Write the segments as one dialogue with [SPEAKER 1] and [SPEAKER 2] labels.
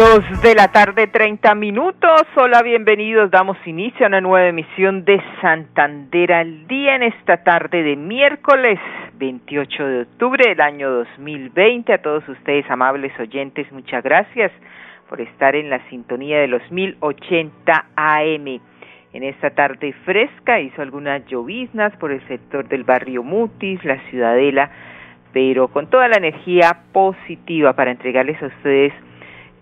[SPEAKER 1] Dos de la tarde, 30 minutos. Hola, bienvenidos. Damos inicio a una nueva emisión de Santander al día en esta tarde de miércoles 28 de octubre del año 2020. A todos ustedes, amables oyentes, muchas gracias por estar en la sintonía de los 1080 AM. En esta tarde fresca hizo algunas lloviznas por el sector del barrio Mutis, la Ciudadela, pero con toda la energía positiva para entregarles a ustedes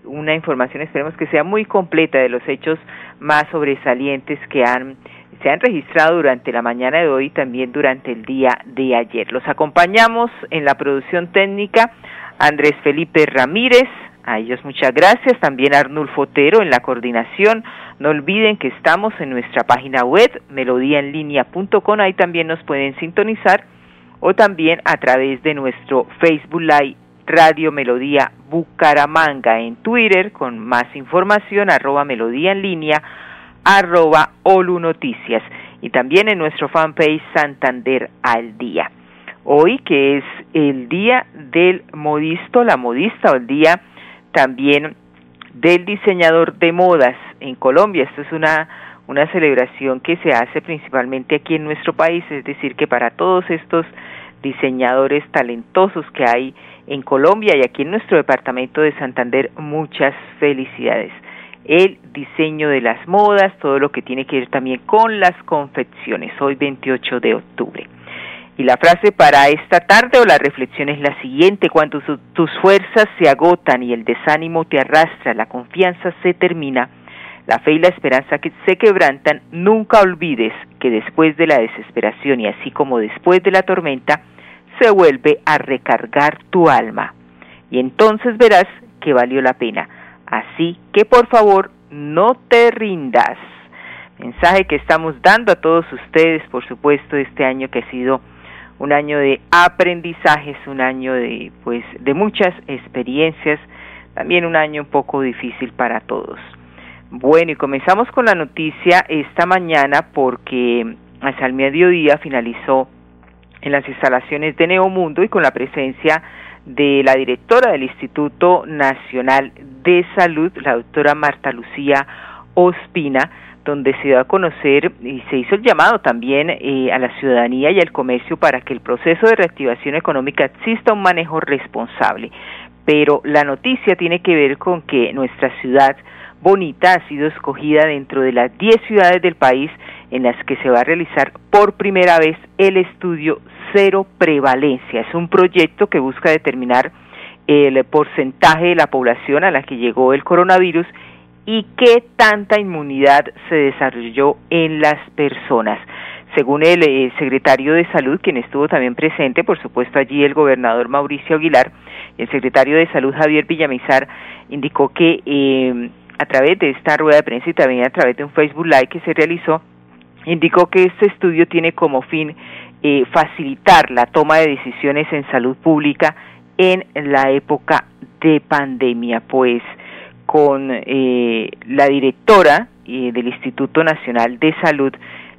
[SPEAKER 1] una información, esperemos que sea muy completa de los hechos más sobresalientes que han se han registrado durante la mañana de hoy y también durante el día de ayer. Los acompañamos en la producción técnica Andrés Felipe Ramírez, a ellos muchas gracias, también Arnulfo Otero en la coordinación. No olviden que estamos en nuestra página web melodíaenlínea.com, ahí también nos pueden sintonizar o también a través de nuestro Facebook Live Radio Melodía Bucaramanga en Twitter con más información arroba melodía en línea arroba Olu Noticias y también en nuestro fanpage Santander al día. Hoy que es el día del modisto, la modista o el día también del diseñador de modas en Colombia. Esto es una una celebración que se hace principalmente aquí en nuestro país, es decir, que para todos estos diseñadores talentosos que hay en Colombia y aquí en nuestro departamento de Santander. Muchas felicidades. El diseño de las modas, todo lo que tiene que ver también con las confecciones, hoy 28 de octubre. Y la frase para esta tarde o la reflexión es la siguiente, cuando tus fuerzas se agotan y el desánimo te arrastra, la confianza se termina, la fe y la esperanza que se quebrantan, nunca olvides que después de la desesperación y así como después de la tormenta, se vuelve a recargar tu alma. Y entonces verás que valió la pena. Así que por favor, no te rindas. Mensaje que estamos dando a todos ustedes, por supuesto, este año que ha sido un año de aprendizajes, un año de pues de muchas experiencias, también un año un poco difícil para todos. Bueno, y comenzamos con la noticia esta mañana porque hasta el mediodía finalizó en las instalaciones de Neomundo y con la presencia de la directora del Instituto Nacional de Salud, la doctora Marta Lucía Ospina, donde se dio a conocer y se hizo el llamado también eh, a la ciudadanía y al comercio para que el proceso de reactivación económica exista un manejo responsable. Pero la noticia tiene que ver con que nuestra ciudad bonita ha sido escogida dentro de las 10 ciudades del país en las que se va a realizar por primera vez el estudio Cero Prevalencia. Es un proyecto que busca determinar el porcentaje de la población a la que llegó el coronavirus y qué tanta inmunidad se desarrolló en las personas. Según el eh, secretario de Salud, quien estuvo también presente, por supuesto allí el gobernador Mauricio Aguilar, y el secretario de Salud Javier Villamizar, indicó que eh, a través de esta rueda de prensa y también a través de un Facebook Live que se realizó, indicó que este estudio tiene como fin eh, facilitar la toma de decisiones en salud pública en la época de pandemia, pues con eh, la directora eh, del Instituto Nacional de Salud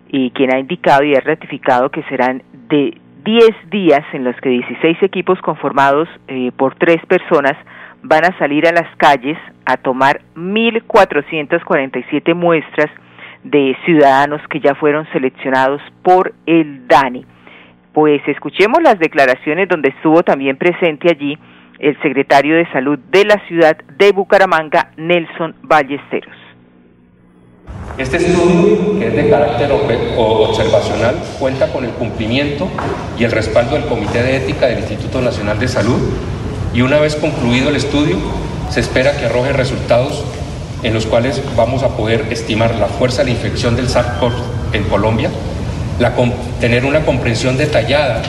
[SPEAKER 1] y quien ha indicado y ha ratificado que serán de 10 días en los que 16 equipos conformados por tres personas van a salir a las calles a tomar 1.447 muestras de ciudadanos que ya fueron seleccionados por el DANI. Pues escuchemos las declaraciones donde estuvo también presente allí el secretario de Salud de la ciudad de Bucaramanga, Nelson Ballesteros.
[SPEAKER 2] Este estudio, que es de carácter observacional, cuenta con el cumplimiento y el respaldo del Comité de Ética del Instituto Nacional de Salud y una vez concluido el estudio, se espera que arroje resultados en los cuales vamos a poder estimar la fuerza de la infección del SARS-CoV en Colombia, la, tener una comprensión detallada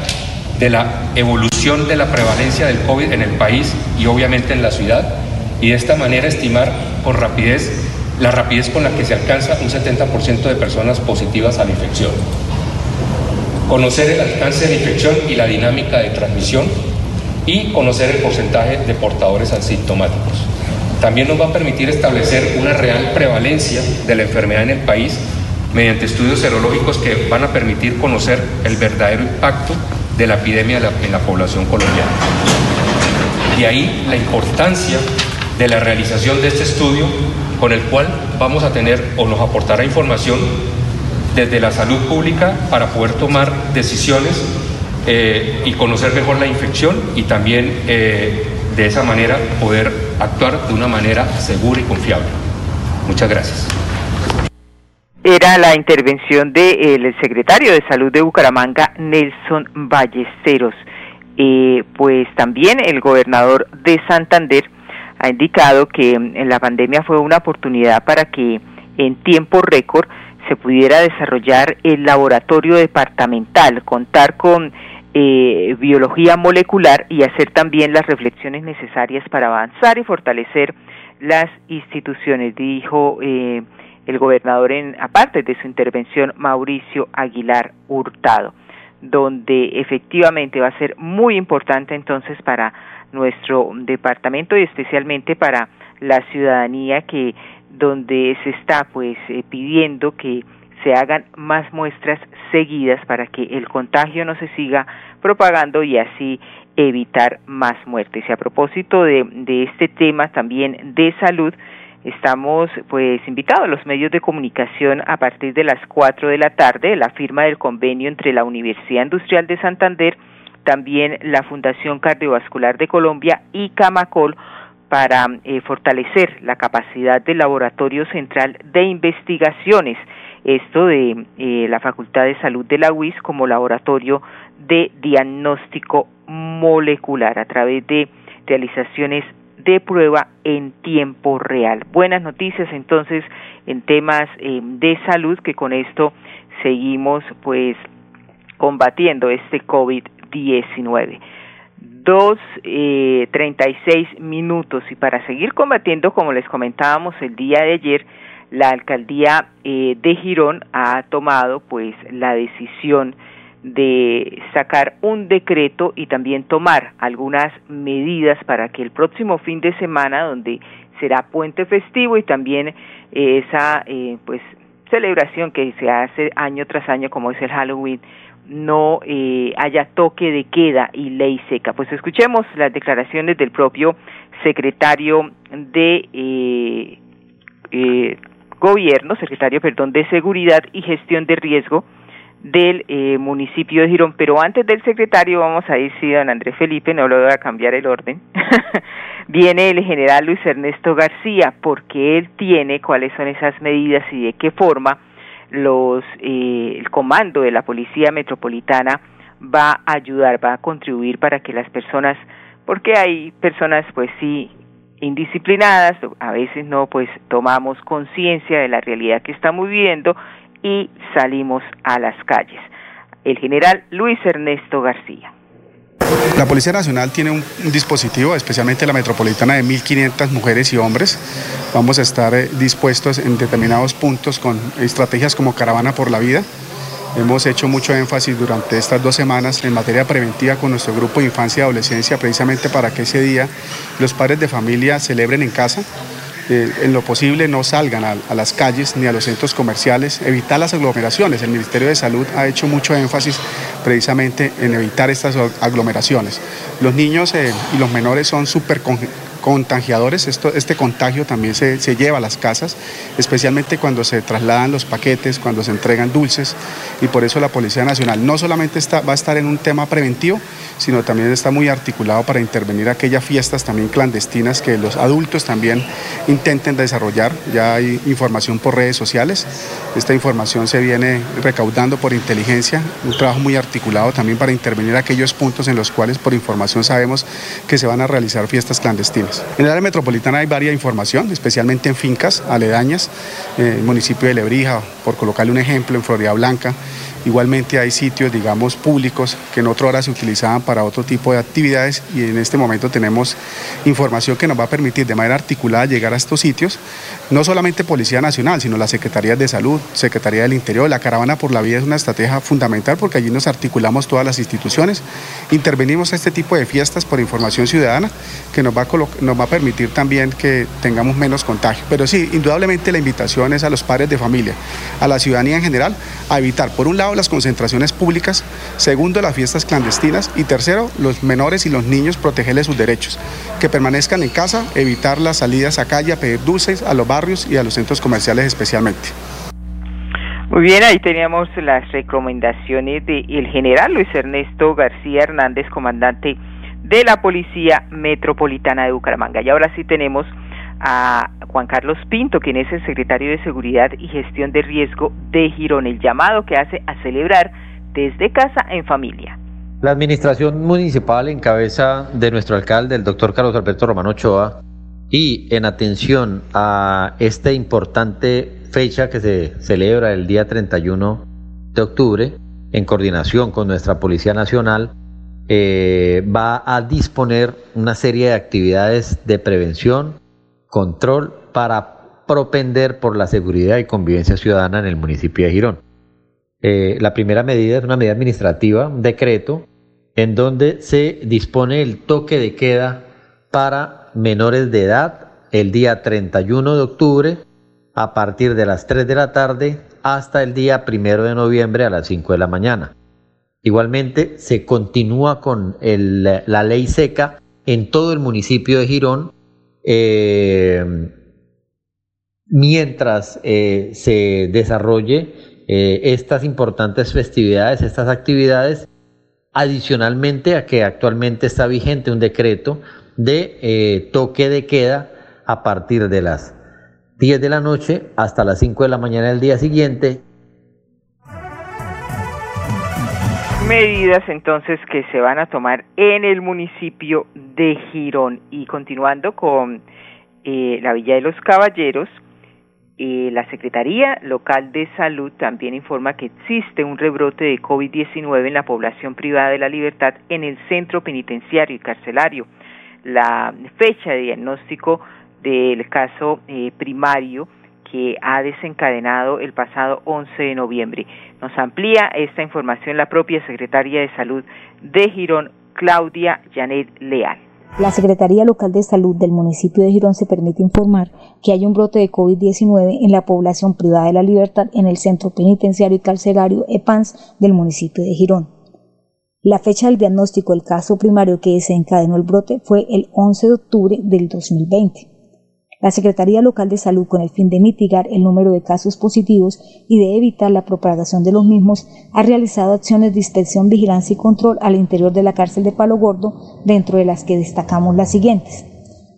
[SPEAKER 2] de la evolución de la prevalencia del COVID en el país y obviamente en la ciudad, y de esta manera estimar por rapidez la rapidez con la que se alcanza un 70% de personas positivas a la infección. Conocer el alcance de la infección y la dinámica de transmisión y conocer el porcentaje de portadores asintomáticos. También nos va a permitir establecer una real prevalencia de la enfermedad en el país mediante estudios serológicos que van a permitir conocer el verdadero impacto de la epidemia en la población colombiana. De ahí la importancia de la realización de este estudio con el cual vamos a tener o nos aportará información desde la salud pública para poder tomar decisiones eh, y conocer mejor la infección y también eh, de esa manera poder actuar de una manera segura y confiable. Muchas gracias.
[SPEAKER 1] Era la intervención del secretario de Salud de Bucaramanga, Nelson Ballesteros. Eh, pues también el gobernador de Santander ha indicado que en la pandemia fue una oportunidad para que en tiempo récord se pudiera desarrollar el laboratorio departamental, contar con eh, biología molecular y hacer también las reflexiones necesarias para avanzar y fortalecer las instituciones, dijo eh, el gobernador en aparte de su intervención Mauricio Aguilar Hurtado, donde efectivamente va a ser muy importante entonces para nuestro departamento y especialmente para la ciudadanía que donde se está pues eh, pidiendo que se hagan más muestras seguidas para que el contagio no se siga propagando y así evitar más muertes. Y a propósito de, este tema también de salud, estamos pues invitados a los medios de comunicación a partir de las cuatro de la tarde, la firma del convenio entre la Universidad Industrial de Santander, también la Fundación Cardiovascular de Colombia y Camacol para eh, fortalecer la capacidad del Laboratorio Central de Investigaciones, esto de eh, la Facultad de Salud de la UIS como laboratorio de diagnóstico molecular a través de realizaciones de prueba en tiempo real. Buenas noticias entonces en temas eh, de salud que con esto seguimos pues combatiendo este COVID-19 dos eh, treinta y seis minutos. Y para seguir combatiendo como les comentábamos el día de ayer la alcaldía eh, de Girón ha tomado pues la decisión de sacar un decreto y también tomar algunas medidas para que el próximo fin de semana donde será puente festivo y también eh, esa eh, pues celebración que se hace año tras año como es el Halloween no eh, haya toque de queda y ley seca. Pues escuchemos las declaraciones del propio secretario de eh, eh, gobierno, secretario, perdón, de seguridad y gestión de riesgo del eh, municipio de Girón. Pero antes del secretario vamos a ir, sí, don Andrés Felipe, no lo voy a cambiar el orden. Viene el general Luis Ernesto García, porque él tiene cuáles son esas medidas y de qué forma los eh, el comando de la policía metropolitana va a ayudar, va a contribuir para que las personas, porque hay personas pues sí indisciplinadas, a veces no pues tomamos conciencia de la realidad que estamos viviendo y salimos a las calles. El general Luis Ernesto García.
[SPEAKER 3] La Policía Nacional tiene un, dispositivo, especialmente la metropolitana, de 1.500 mujeres y hombres. Vamos a estar eh, dispuestos en determinados puntos con estrategias como Caravana por la Vida. Hemos hecho mucho énfasis durante estas dos semanas en materia preventiva con nuestro grupo de infancia y adolescencia, precisamente para que ese día los padres de familia celebren en casa, en lo posible no salgan a, las calles ni a los centros comerciales, evitar las aglomeraciones. El Ministerio de Salud ha hecho mucho énfasis precisamente en evitar estas aglomeraciones. Los niños eh, y los menores son súper contagiadores. Esto, este contagio también se, lleva a las casas, especialmente cuando se trasladan los paquetes, cuando se entregan dulces. Y por eso la Policía Nacional no solamente está, va a estar en un tema preventivo, sino también está muy articulado para intervenir aquellas fiestas también clandestinas que los adultos también intenten desarrollar. Ya hay información por redes sociales. Esta información se viene recaudando por inteligencia, un trabajo muy articulado también para intervenir aquellos puntos en los cuales por información sabemos que se van a realizar fiestas clandestinas. En el área metropolitana hay varias información, especialmente en fincas aledañas, eh, el municipio de Lebrija, por colocarle un ejemplo, en Florida Blanca, Igualmente hay sitios, digamos, públicos que en otra hora se utilizaban para otro tipo de actividades y en este momento tenemos información que nos va a permitir de manera articulada llegar a estos sitios, no solamente Policía Nacional, sino las Secretarías de Salud, Secretaría del Interior. La Caravana por la Vida es una estrategia fundamental porque allí nos articulamos todas las instituciones, intervenimos a este tipo de fiestas por información ciudadana que nos va a, nos va a permitir también que tengamos menos contagio. Pero sí, indudablemente la invitación es a los padres de familia, a la ciudadanía en general, a evitar, por un lado, las concentraciones públicas, segundo, las fiestas clandestinas y tercero, los menores y los niños protegerles sus derechos, que permanezcan en casa, evitar las salidas a calle a pedir dulces a los barrios y a los centros comerciales especialmente.
[SPEAKER 1] Muy bien, ahí teníamos las recomendaciones del general Luis Ernesto García Hernández, comandante de la Policía Metropolitana de Bucaramanga. Y ahora sí tenemos a Juan Carlos Pinto, quien es el secretario de Seguridad y Gestión de Riesgo de Girón, el llamado que hace a celebrar desde casa en familia.
[SPEAKER 4] La administración municipal en cabeza de nuestro alcalde, el doctor Carlos Alberto Romano Ochoa, y en atención a esta importante fecha que se celebra el día 31 de octubre, en coordinación con nuestra Policía Nacional, eh, va a disponer una serie de actividades de prevención, control para propender por la seguridad y convivencia ciudadana en el municipio de Girón. Eh, la primera medida es una medida administrativa, un decreto, en donde se dispone el toque de queda para menores de edad el día 31 de octubre a partir de las 3 de la tarde hasta el día 1 de noviembre a las 5 de la mañana. Igualmente se continúa con la ley seca en todo el municipio de Girón eh, mientras eh, se desarrolle eh, estas importantes festividades, estas actividades, adicionalmente a que actualmente está vigente un decreto de toque de queda a partir de las 10 de la noche hasta las 5 de la mañana del día siguiente
[SPEAKER 1] medidas entonces que se van a tomar en el municipio de Girón. Y continuando con eh, la Villa de los Caballeros, eh, la Secretaría Local de Salud también informa que existe un rebrote de COVID-19 en la población privada de la libertad en el centro penitenciario y carcelario. La fecha de diagnóstico del caso eh, primario que ha desencadenado el pasado 11 de noviembre. Nos amplía esta información la propia secretaria de Salud de Girón, Claudia Janet Leal.
[SPEAKER 5] La Secretaría Local de Salud del municipio de Girón se permite informar que hay un brote de COVID-19 en la población privada de la libertad en el centro penitenciario y carcelario EPANS del municipio de Girón. La fecha del diagnóstico del caso primario que desencadenó el brote fue el 11 de octubre del 2020. La Secretaría Local de Salud, con el fin de mitigar el número de casos positivos y de evitar la propagación de los mismos, ha realizado acciones de inspección, vigilancia y control al interior de la cárcel de Palo Gordo, dentro de las que destacamos las siguientes.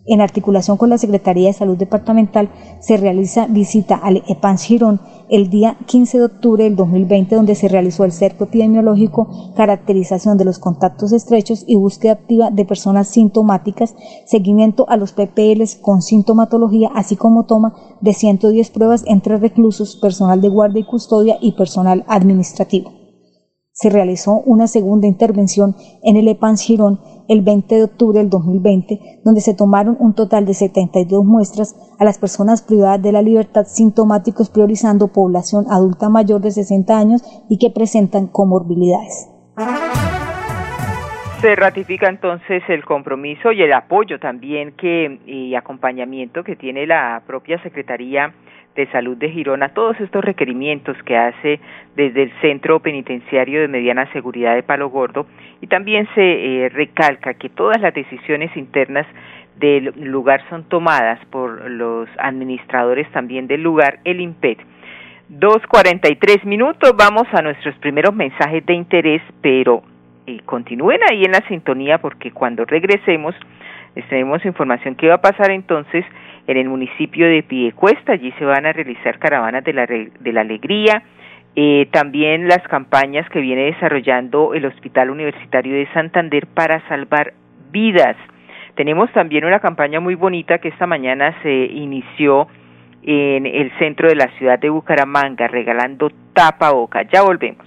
[SPEAKER 5] En articulación con la Secretaría de Salud Departamental, se realiza visita al EPANS Girón el día 15 de octubre del 2020, donde se realizó el cerco epidemiológico, caracterización de los contactos estrechos y búsqueda activa de personas sintomáticas, seguimiento a los PPLs con sintomatología, así como toma de 110 pruebas entre reclusos, personal de guardia y custodia y personal administrativo. Se realizó una segunda intervención en el EPANS Girón el 20 de octubre del 2020, donde se tomaron un total de 72 muestras a las personas privadas de la libertad sintomáticos priorizando población adulta mayor de 60 años y que presentan comorbilidades.
[SPEAKER 1] Se ratifica entonces el compromiso y el apoyo también que y acompañamiento que tiene la propia Secretaría de Salud de Girona todos estos requerimientos que hace desde el Centro Penitenciario de Mediana Seguridad de Palo Gordo y también se eh, recalca que todas las decisiones internas del lugar son tomadas por los administradores también del lugar, el IMPED. Dos cuarenta y tres minutos, vamos a nuestros primeros mensajes de interés, pero eh, continúen ahí en la sintonía porque cuando regresemos les tenemos información que va a pasar entonces en el municipio de Piedecuesta. Allí se van a realizar caravanas de la, de la alegría. Eh, también las campañas que viene desarrollando el Hospital Universitario de Santander para salvar vidas. Tenemos también una campaña muy bonita que esta mañana se inició en el centro de la ciudad de Bucaramanga, regalando tapa boca. Ya volvemos.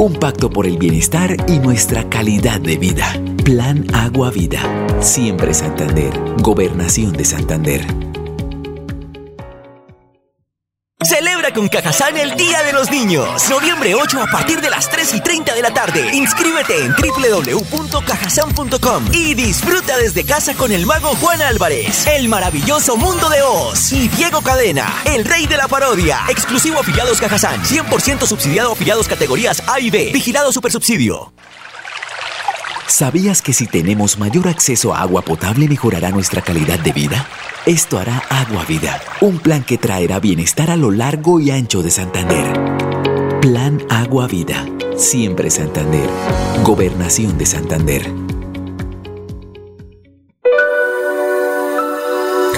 [SPEAKER 6] Un pacto por el bienestar y nuestra calidad de vida. Plan Agua Vida. Siempre Santander. Gobernación de Santander.
[SPEAKER 7] Con Cajazán el Día de los Niños. Noviembre 8 a partir de las 3 y 30 de la tarde. Inscríbete en www.cajazán.com y disfruta desde casa con el mago Juan Álvarez, el maravilloso mundo de Oz y Diego Cadena, el rey de la parodia. Exclusivo afiliados Cajazán. 100% subsidiado afiliados categorías A y B. Vigilado Supersubsidio.
[SPEAKER 6] ¿Sabías que si tenemos mayor acceso a agua potable mejorará nuestra calidad de vida? Esto hará Agua Vida, un plan que traerá bienestar a lo largo y ancho de Santander. Plan Agua Vida, siempre Santander. Gobernación de Santander.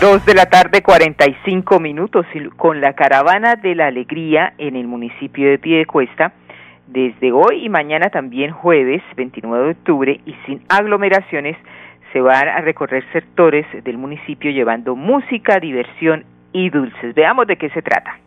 [SPEAKER 1] Dos de la tarde, 45 minutos, con la caravana de la alegría en el municipio de Piedecuesta, desde hoy y mañana también jueves 29 de octubre y sin aglomeraciones, se van a recorrer sectores del municipio llevando música, diversión y dulces. Veamos de qué se trata.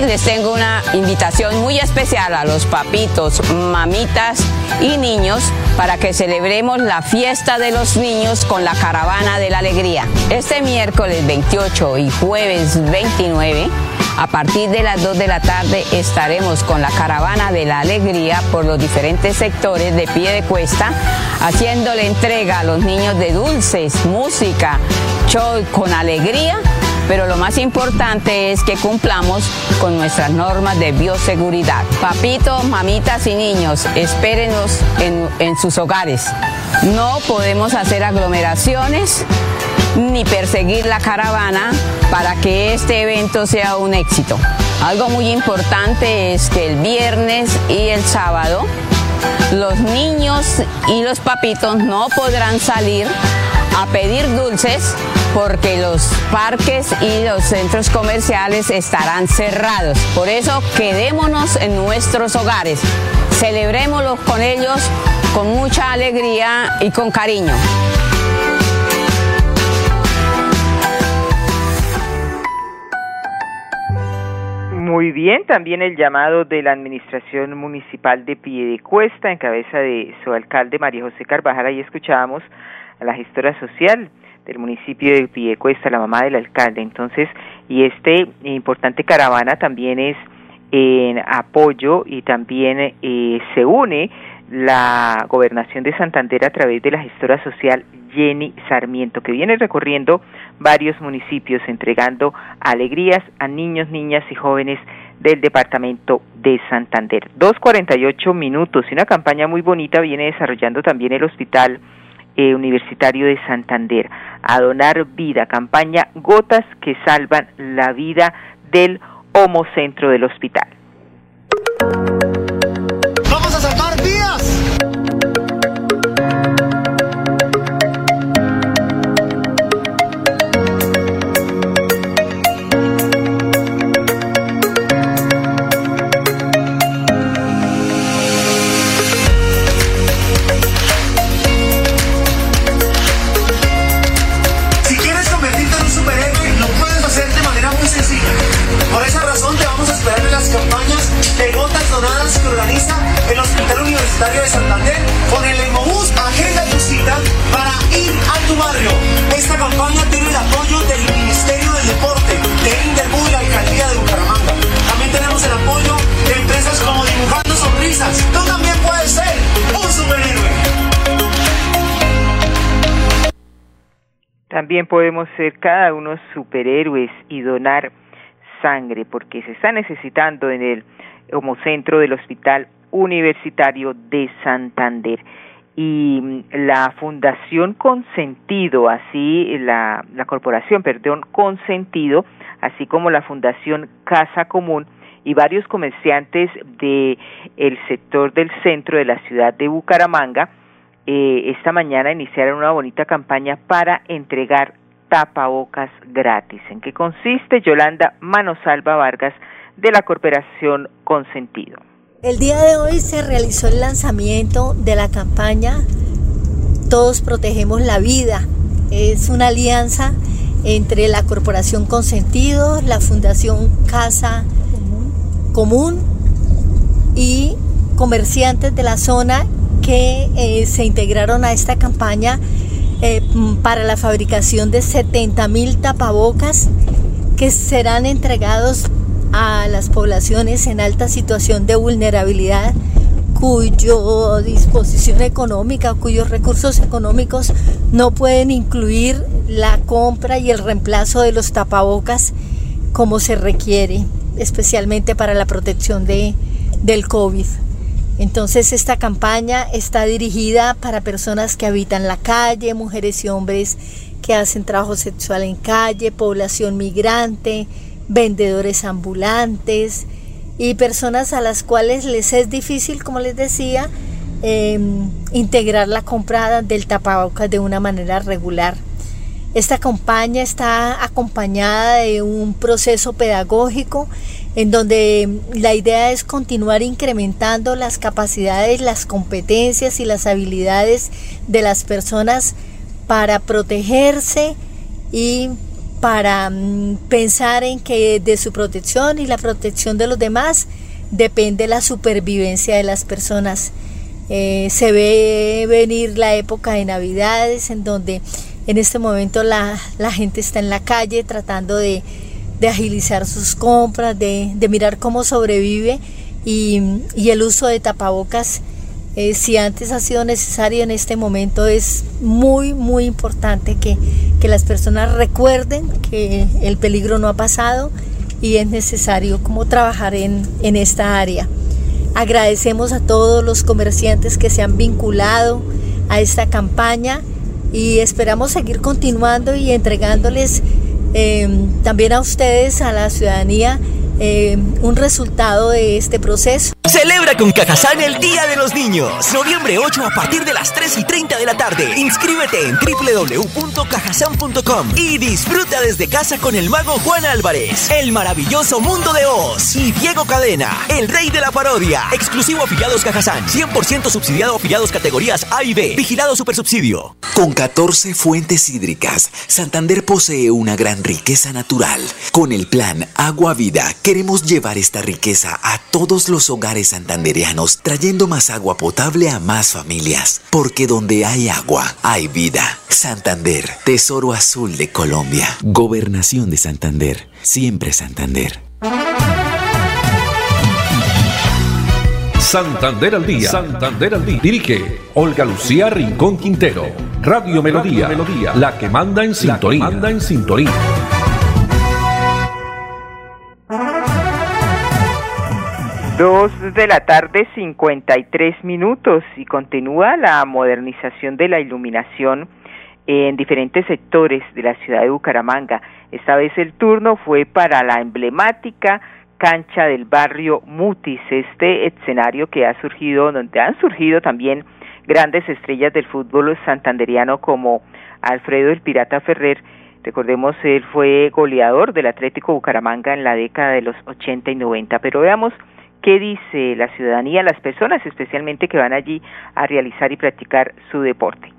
[SPEAKER 8] Les tengo una invitación muy especial a los papitos, mamitas y niños para que celebremos la fiesta de los niños con la caravana de la alegría. Este miércoles 28 y jueves 29 a partir de las 2 de la tarde estaremos con la caravana de la alegría por los diferentes sectores de pie de cuesta, haciéndole entrega a los niños de dulces, música, show con alegría pero lo más importante es que cumplamos con nuestras normas de bioseguridad. Papitos, mamitas y niños, espérenos en, en sus hogares. No podemos hacer aglomeraciones ni perseguir la caravana para que este evento sea un éxito. Algo muy importante es que el viernes y el sábado los niños y los papitos no podrán salir a pedir dulces porque los parques y los centros comerciales estarán cerrados. Por eso quedémonos en nuestros hogares, celebrémoslos con ellos con mucha alegría y con cariño.
[SPEAKER 1] Muy bien, también el llamado de la Administración Municipal de Piedecuesta en cabeza de su alcalde María José Carvajal, ahí escuchábamos a la gestora social del municipio de Piedecuesta, la mamá del alcalde. Entonces, y este importante caravana también es en apoyo y también eh, se une la gobernación de Santander a través de la gestora social Jenny Sarmiento, que viene recorriendo varios municipios entregando alegrías a niños, niñas y jóvenes del departamento de Santander. 2.48 minutos y una campaña muy bonita viene desarrollando también el Hospital eh, Universitario de Santander a donar vida, campaña Gotas que salvan la vida del homocentro del hospital.
[SPEAKER 9] jornadas que organiza el Hospital Universitario de Santander con el EMOBUS Agenda tu cita para ir a tu barrio. Esta campaña tiene el apoyo del Ministerio del Deporte, de Interbu y la Alcaldía de Bucaramanga. También tenemos el apoyo de empresas como Dibujando Sonrisas. Tú también puedes ser un superhéroe.
[SPEAKER 1] También podemos ser cada uno superhéroes y donar sangre porque se está necesitando en el homocentro del Hospital Universitario de Santander y mm, la Fundación Consentido, así la, la corporación, perdón, Consentido, así como la Fundación Casa Común y varios comerciantes de el sector del centro de la ciudad de Bucaramanga eh, esta mañana iniciaron una bonita campaña para entregar tapabocas gratis. ¿En qué consiste? Yolanda Manosalva Vargas de la Corporación Consentido.
[SPEAKER 10] El día de hoy se realizó el lanzamiento de la campaña Todos protegemos la vida. Es una alianza entre la Corporación Consentido, la Fundación Casa Común y comerciantes de la zona que eh, se integraron a esta campaña eh, para la fabricación de 70 mil tapabocas que serán entregados a las poblaciones en alta situación de vulnerabilidad cuyo disposición económica, cuyos recursos económicos no pueden incluir la compra y el reemplazo de los tapabocas como se requiere, especialmente para la protección de, del COVID. Entonces esta campaña está dirigida para personas que habitan la calle, mujeres y hombres que hacen trabajo sexual en calle, población migrante, vendedores ambulantes y personas a las cuales les es difícil, como les decía, em, integrar la compra del tapabocas de una manera regular. Esta campaña está acompañada de un proceso pedagógico en donde la idea es continuar incrementando las capacidades, las competencias y las habilidades de las personas para protegerse y para mm, pensar en que de su protección y la protección de los demás depende la supervivencia de las personas. Eh, se ve venir la época de Navidades en donde en este momento la, gente está en la calle tratando de, agilizar sus compras, de, mirar cómo sobrevive y, el uso de tapabocas, eh, si antes ha sido necesario, en este momento es muy, muy importante que, que las personas recuerden que el peligro no ha pasado y es necesario como trabajar en, en esta área. Agradecemos a todos los comerciantes que se han vinculado a esta campaña y esperamos seguir continuando y entregándoles eh, también a ustedes, a la ciudadanía, eh, un resultado de este proceso.
[SPEAKER 7] Celebra con Cajazán el Día de los Niños. Noviembre 8 a partir de las 3 y 30 de la tarde. Inscríbete en www.cajazán.com y disfruta desde casa con el mago Juan Álvarez, el maravilloso mundo de Oz y Diego Cadena, el rey de la parodia. Exclusivo afiliados Cajazán. 100% subsidiado afiliados categorías A y B. Vigilado Supersubsidio.
[SPEAKER 6] Con 14 fuentes hídricas, Santander posee una gran riqueza natural. Con el plan Agua Vida Queremos llevar esta riqueza a todos los hogares santanderianos, trayendo más agua potable a más familias. Porque donde hay agua, hay vida. Santander, Tesoro Azul de Colombia. Gobernación de Santander. Siempre Santander.
[SPEAKER 11] Santander al día. Santander al día. Dirige Olga Lucía Rincón Quintero. Radio Melodía. Melodía. La que manda en sintonía. manda en sintonía.
[SPEAKER 1] Dos de la tarde, 53 minutos, y continúa la modernización de la iluminación en diferentes sectores de la ciudad de Bucaramanga. Esta vez el turno fue para la emblemática cancha del barrio Mutis, este escenario que ha surgido, donde han surgido también grandes estrellas del fútbol santanderiano como Alfredo el Pirata Ferrer. Recordemos, él fue goleador del Atlético Bucaramanga en la década de los 80 y 90. Pero veamos qué dice la ciudadanía, las personas especialmente que van allí a realizar y practicar su deporte.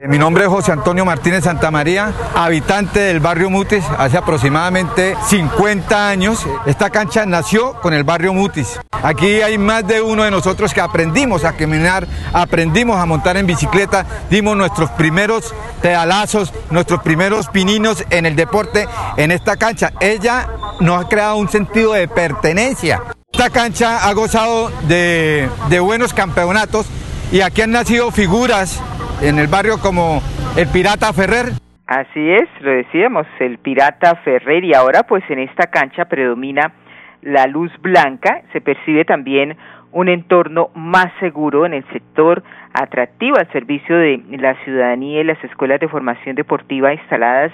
[SPEAKER 12] Mi nombre es José Antonio Martínez Santamaría, habitante del barrio Mutis hace aproximadamente 50 años. Esta cancha nació con el barrio Mutis. Aquí hay más de uno de nosotros que aprendimos a caminar, aprendimos a montar en bicicleta, dimos nuestros primeros pedalazos, nuestros primeros pininos en el deporte en esta cancha. Ella nos ha creado un sentido de pertenencia. Esta cancha ha gozado de, buenos campeonatos y aquí han nacido figuras en el barrio como el Pirata Ferrer.
[SPEAKER 1] Así es, lo decíamos, el Pirata Ferrer y ahora pues en esta cancha predomina la luz blanca, se percibe también un entorno más seguro en el sector atractivo al servicio de la ciudadanía y las escuelas de formación deportiva instaladas.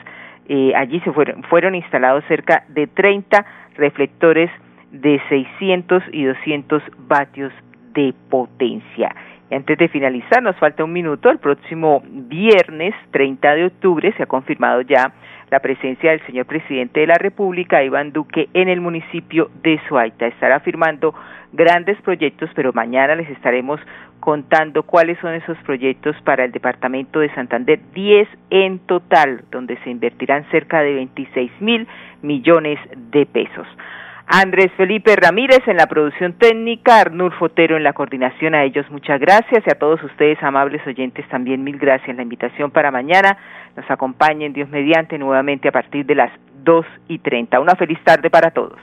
[SPEAKER 1] Eh, allí se fueron, fueron instalados cerca de 30 reflectores de 600 y 200 vatios de potencia. Antes de finalizar, nos falta un minuto. El próximo viernes 30 de octubre se ha confirmado ya la presencia del señor presidente de la República, Iván Duque, en el municipio de Suaita. Estará firmando grandes proyectos, pero mañana les estaremos contando cuáles son esos proyectos para el departamento de Santander, 10 en total, donde se invertirán cerca de 26 mil millones de pesos. Andrés Felipe Ramírez en la producción técnica, Arnul Fotero en la coordinación. A ellos muchas gracias y a todos ustedes, amables oyentes, también mil gracias. La invitación para mañana nos acompañen Dios mediante nuevamente a partir de las dos y treinta. Una feliz tarde para todos.